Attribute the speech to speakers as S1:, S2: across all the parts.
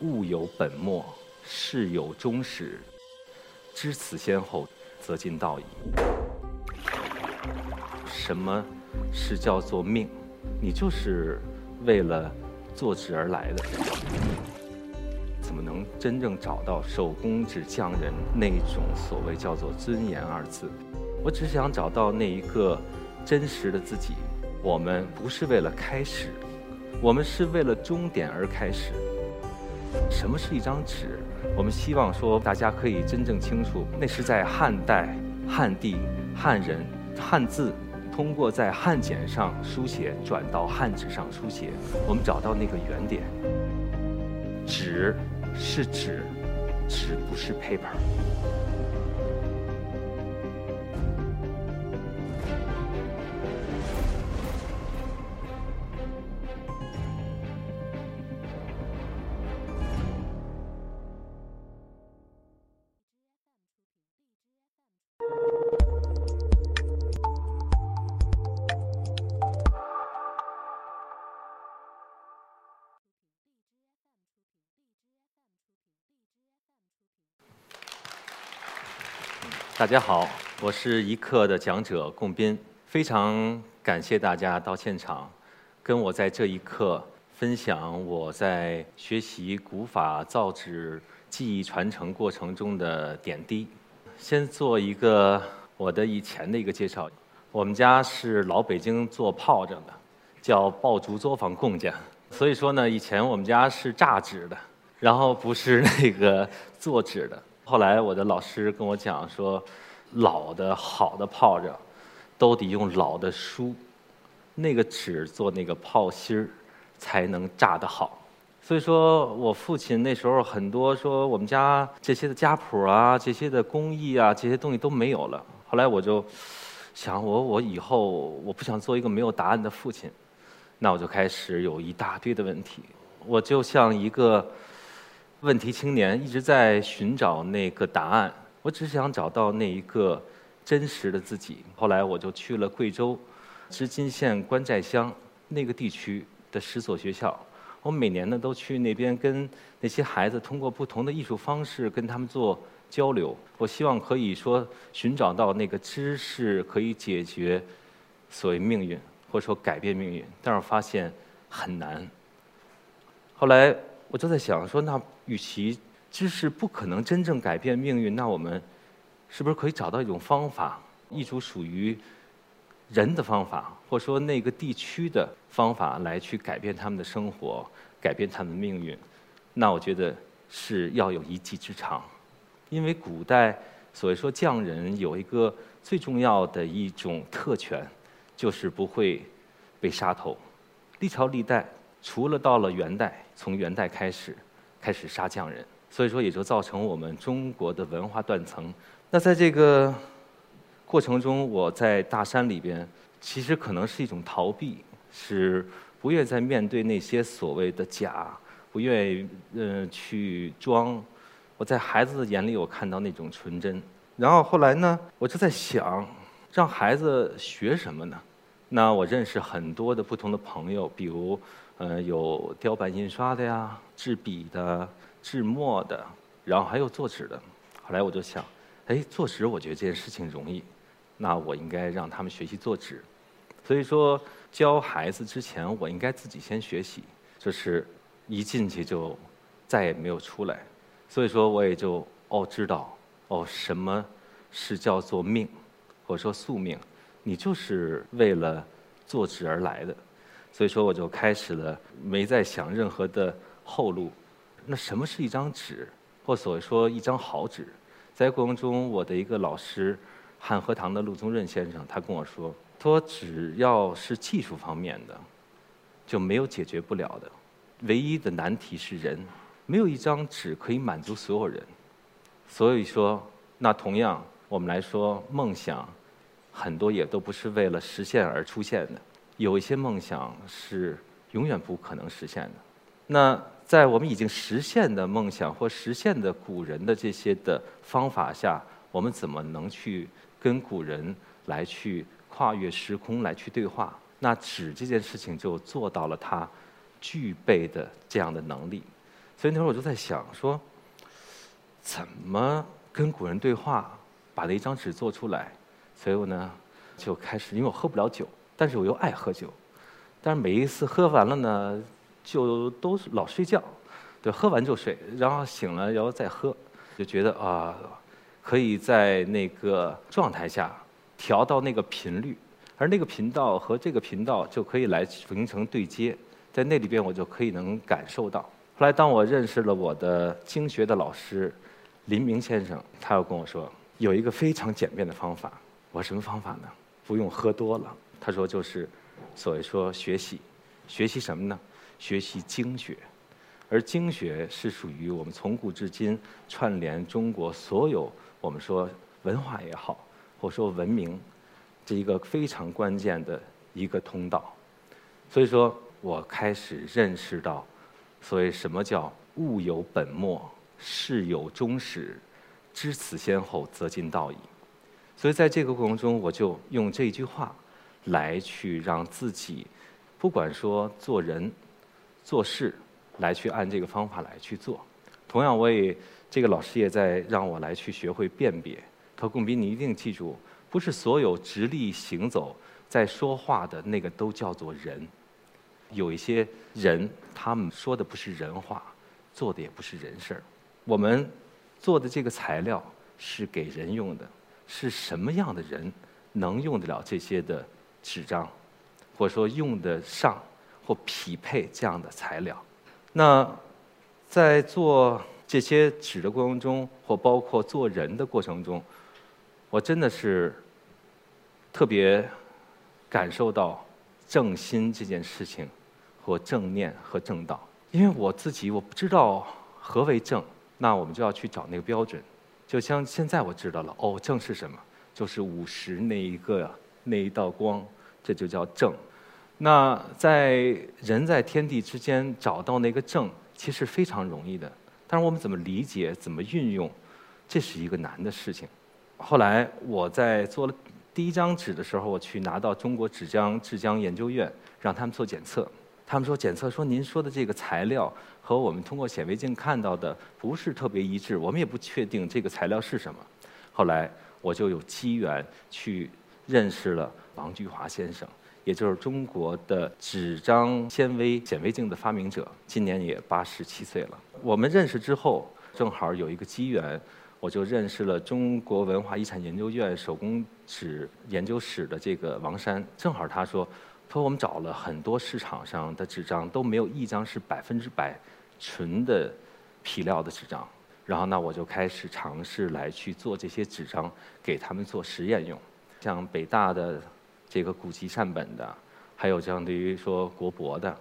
S1: 物有本末，事有终始，知此先后，则近道矣。什么是叫做命？你就是为了做纸而来的，怎么能真正找到手工纸匠人那种所谓叫做尊严二字？我只想找到那一个真实的自己。我们不是为了开始，我们是为了终点而开始。什么是一张纸？我们希望说大家可以真正清楚，那是在汉代、汉地、汉人、汉字，通过在汉简上书写转到汉纸上书写，我们找到那个原点。纸是纸，纸不是 paper。大家好，我是一课的讲者贡斌，非常感谢大家到现场，跟我在这一刻分享我在学习古法造纸技艺传承过程中的点滴。先做一个我的以前的一个介绍，我们家是老北京做炮仗的，叫爆竹作坊贡家，所以说呢，以前我们家是榨纸的，然后不是那个做纸的。后来我的老师跟我讲说，老的好的炮仗，都得用老的书，那个纸做那个炮芯儿，才能炸得好。所以说我父亲那时候很多说我们家这些的家谱啊，这些的工艺啊，这些东西都没有了。后来我就想，我我以后我不想做一个没有答案的父亲，那我就开始有一大堆的问题。我就像一个。问题青年一直在寻找那个答案，我只想找到那一个真实的自己。后来我就去了贵州织金县关寨乡那个地区的十所学校，我每年呢都去那边跟那些孩子通过不同的艺术方式跟他们做交流。我希望可以说寻找到那个知识可以解决所谓命运或者说改变命运，但是我发现很难。后来。我就在想说，那与其知识不可能真正改变命运，那我们是不是可以找到一种方法，一种属于人的方法，或者说那个地区的方法，来去改变他们的生活，改变他们的命运？那我觉得是要有一技之长，因为古代所谓说匠人有一个最重要的一种特权，就是不会被杀头，历朝历代。除了到了元代，从元代开始，开始杀匠人，所以说也就造成我们中国的文化断层。那在这个过程中，我在大山里边，其实可能是一种逃避，是不愿再面对那些所谓的假，不愿意嗯去装。我在孩子的眼里，我看到那种纯真。然后后来呢，我就在想，让孩子学什么呢？那我认识很多的不同的朋友，比如。呃，有雕版印刷的呀，制笔的，制墨的，然后还有做纸的。后来我就想，哎，做纸我觉得这件事情容易，那我应该让他们学习做纸。所以说，教孩子之前，我应该自己先学习。就是一进去就再也没有出来。所以说，我也就哦知道哦什么是叫做命，或者说宿命，你就是为了做纸而来的。所以说，我就开始了，没再想任何的后路。那什么是一张纸，或所谓说一张好纸？在过程中，我的一个老师，汉和堂的陆宗润先生，他跟我说：“说只要是技术方面的，就没有解决不了的。唯一的难题是人，没有一张纸可以满足所有人。所以说，那同样我们来说，梦想很多也都不是为了实现而出现的。”有一些梦想是永远不可能实现的。那在我们已经实现的梦想或实现的古人的这些的方法下，我们怎么能去跟古人来去跨越时空来去对话？那纸这件事情就做到了它具备的这样的能力。所以那会儿我就在想说，怎么跟古人对话，把那张纸做出来。所以我呢就开始，因为我喝不了酒，但是我又爱喝酒，但是每一次喝完了呢，就都是老睡觉，对，喝完就睡，然后醒了然后再喝，就觉得啊，可以在那个状态下调到那个频率，而那个频道和这个频道就可以来形成对接，在那里边我就可以能感受到。后来，当我认识了我的经学的老师林明先生，他又跟我说有一个非常简便的方法。我什么方法呢？不用喝多了。他说就是所谓说学习，学习什么呢？学习经学。而经学是属于我们从古至今串联中国所有我们说文化也好，或说文明这一个非常关键的一个通道。所以说我开始认识到。所谓什么叫物有本末，事有终始，知此先后，则近道矣。所以在这个过程中，我就用这句话来去让自己，不管说做人、做事，来去按这个方法来去做。同样，我也这个老师也在让我来去学会辨别。他说：“贡斌，你一定记住，不是所有直立行走、在说话的那个都叫做人。”有一些人，他们说的不是人话，做的也不是人事儿。我们做的这个材料是给人用的，是什么样的人能用得了这些的纸张，或者说用得上或匹配这样的材料？那在做这些纸的过程中，或包括做人的过程中，我真的是特别感受到正心这件事情。或正念和正道，因为我自己我不知道何为正，那我们就要去找那个标准。就像现在我知道了，哦，正是什么？就是午时那一个那一道光，这就叫正。那在人在天地之间找到那个正，其实非常容易的。但是我们怎么理解、怎么运用，这是一个难的事情。后来我在做了第一张纸的时候，我去拿到中国纸浆制浆研究院，让他们做检测。他们说检测说您说的这个材料和我们通过显微镜看到的不是特别一致，我们也不确定这个材料是什么。后来我就有机缘去认识了王菊华先生，也就是中国的纸张纤维显微镜的发明者，今年也八十七岁了。我们认识之后，正好有一个机缘，我就认识了中国文化遗产研究院手工纸研究室的这个王山，正好他说。他说：“我们找了很多市场上的纸张，都没有一张是百分之百纯的皮料的纸张。然后呢，我就开始尝试来去做这些纸张，给他们做实验用。像北大的这个古籍善本的，还有相对于说国博的。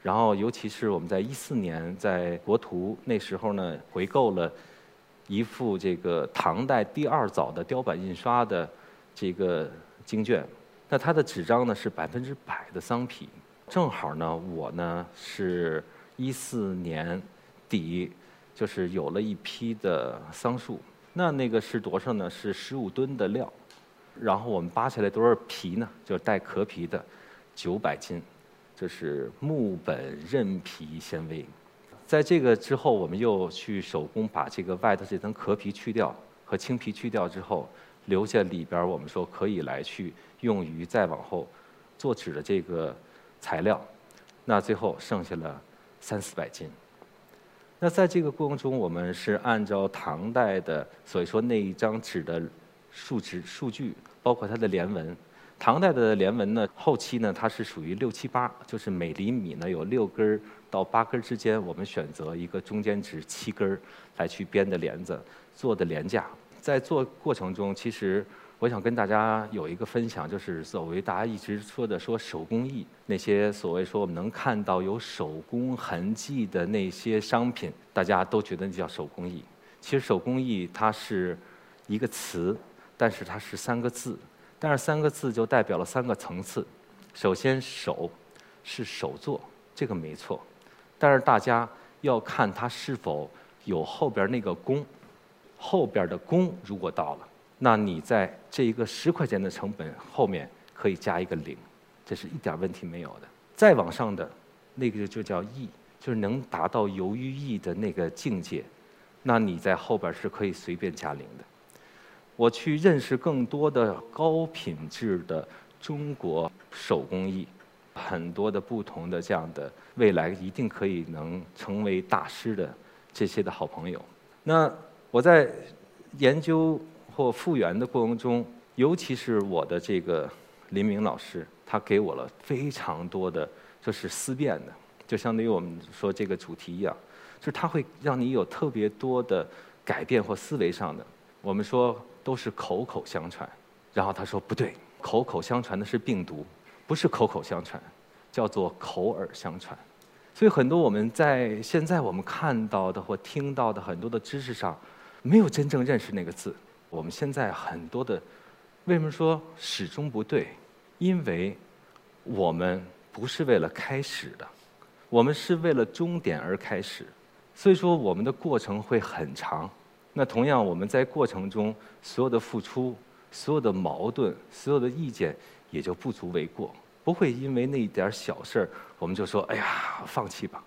S1: 然后，尤其是我们在一四年在国图那时候呢，回购了一幅这个唐代第二早的雕版印刷的这个经卷。”那它的纸张呢是百分之百的桑皮，正好呢，我呢是一四年底，就是有了一批的桑树。那那个是多少呢？是十五吨的料，然后我们扒下来多少皮呢？就是带壳皮的，九百斤，这是木本韧皮纤维。在这个之后，我们又去手工把这个外头这层壳皮去掉和青皮去掉之后。留下里边我们说可以来去用于再往后做纸的这个材料，那最后剩下了三四百斤。那在这个过程中，我们是按照唐代的，所以说那一张纸的数值数据，包括它的连纹。唐代的连纹呢，后期呢它是属于六七八，就是每厘米呢有六根到八根之间，我们选择一个中间值七根来去编的帘子，做的帘架。在做过程中，其实我想跟大家有一个分享，就是所谓大家一直说的说手工艺，那些所谓说我们能看到有手工痕迹的那些商品，大家都觉得那叫手工艺。其实手工艺它是一个词，但是它是三个字，但是三个字就代表了三个层次。首先手是手作，这个没错，但是大家要看它是否有后边那个工。后边的工如果到了，那你在这一个十块钱的成本后面可以加一个零，这是一点问题没有的。再往上的，那个就叫艺，就是能达到游于艺的那个境界，那你在后边是可以随便加零的。我去认识更多的高品质的中国手工艺，很多的不同的这样的未来一定可以能成为大师的这些的好朋友。那我在研究或复原的过程中，尤其是我的这个林明老师，他给我了非常多的就是思辨的，就相当于我们说这个主题一样，就是他会让你有特别多的改变或思维上的。我们说。都是口口相传，然后他说不对，口口相传的是病毒，不是口口相传，叫做口耳相传。所以很多我们在现在我们看到的或听到的很多的知识上，没有真正认识那个字。我们现在很多的，为什么说始终不对？因为我们不是为了开始的，我们是为了终点而开始，所以说我们的过程会很长。那同样，我们在过程中所有的付出、所有的矛盾、所有的意见，也就不足为过。不会因为那一点小事儿，我们就说：“哎呀，放弃吧。”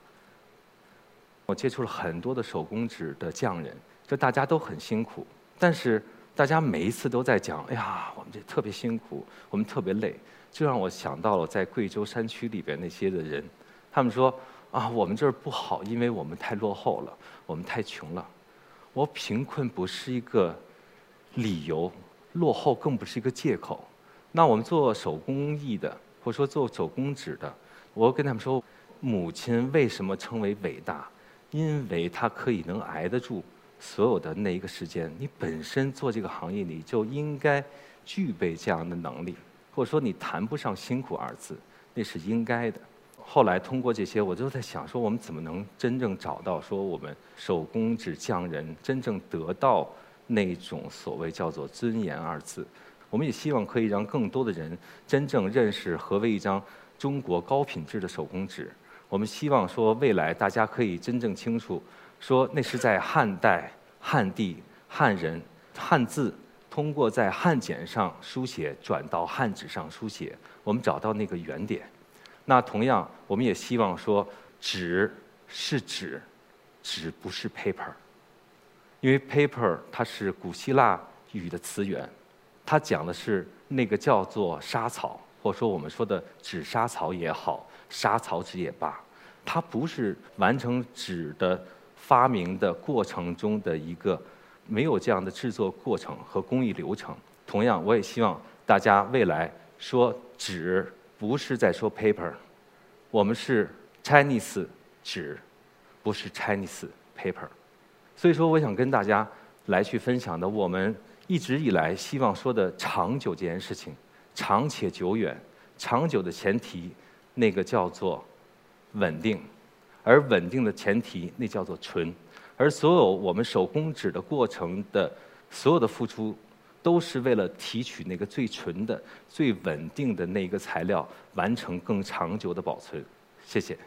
S1: 我接触了很多的手工纸的匠人，这大家都很辛苦，但是大家每一次都在讲：“哎呀，我们这特别辛苦，我们特别累。”就让我想到了在贵州山区里边那些的人，他们说：“啊，我们这儿不好，因为我们太落后了，我们太穷了。”我贫困不是一个理由，落后更不是一个借口。那我们做手工艺的，或者说做手工纸的，我跟他们说，母亲为什么称为伟大？因为她可以能挨得住所有的那一个时间。你本身做这个行业，你就应该具备这样的能力，或者说你谈不上辛苦二字，那是应该的。后来通过这些，我就在想说，我们怎么能真正找到说我们手工纸匠人真正得到那种所谓叫做尊严二字？我们也希望可以让更多的人真正认识何为一张中国高品质的手工纸。我们希望说未来大家可以真正清楚，说那是在汉代汉地汉人汉字通过在汉简上书写转到汉纸上书写，我们找到那个原点。那同样，我们也希望说，纸是纸，纸不是 paper，因为 paper 它是古希腊语的词源，它讲的是那个叫做沙草，或者说我们说的纸沙草也好，沙草纸也罢，它不是完成纸的发明的过程中的一个没有这样的制作过程和工艺流程。同样，我也希望大家未来说纸。不是在说 paper，我们是 Chinese 纸，不是 Chinese paper。所以说，我想跟大家来去分享的，我们一直以来希望说的长久这件事情，长且久远，长久的前提，那个叫做稳定，而稳定的前提，那叫做纯。而所有我们手工纸的过程的所有的付出。都是为了提取那个最纯的、最稳定的那一个材料，完成更长久的保存。谢谢。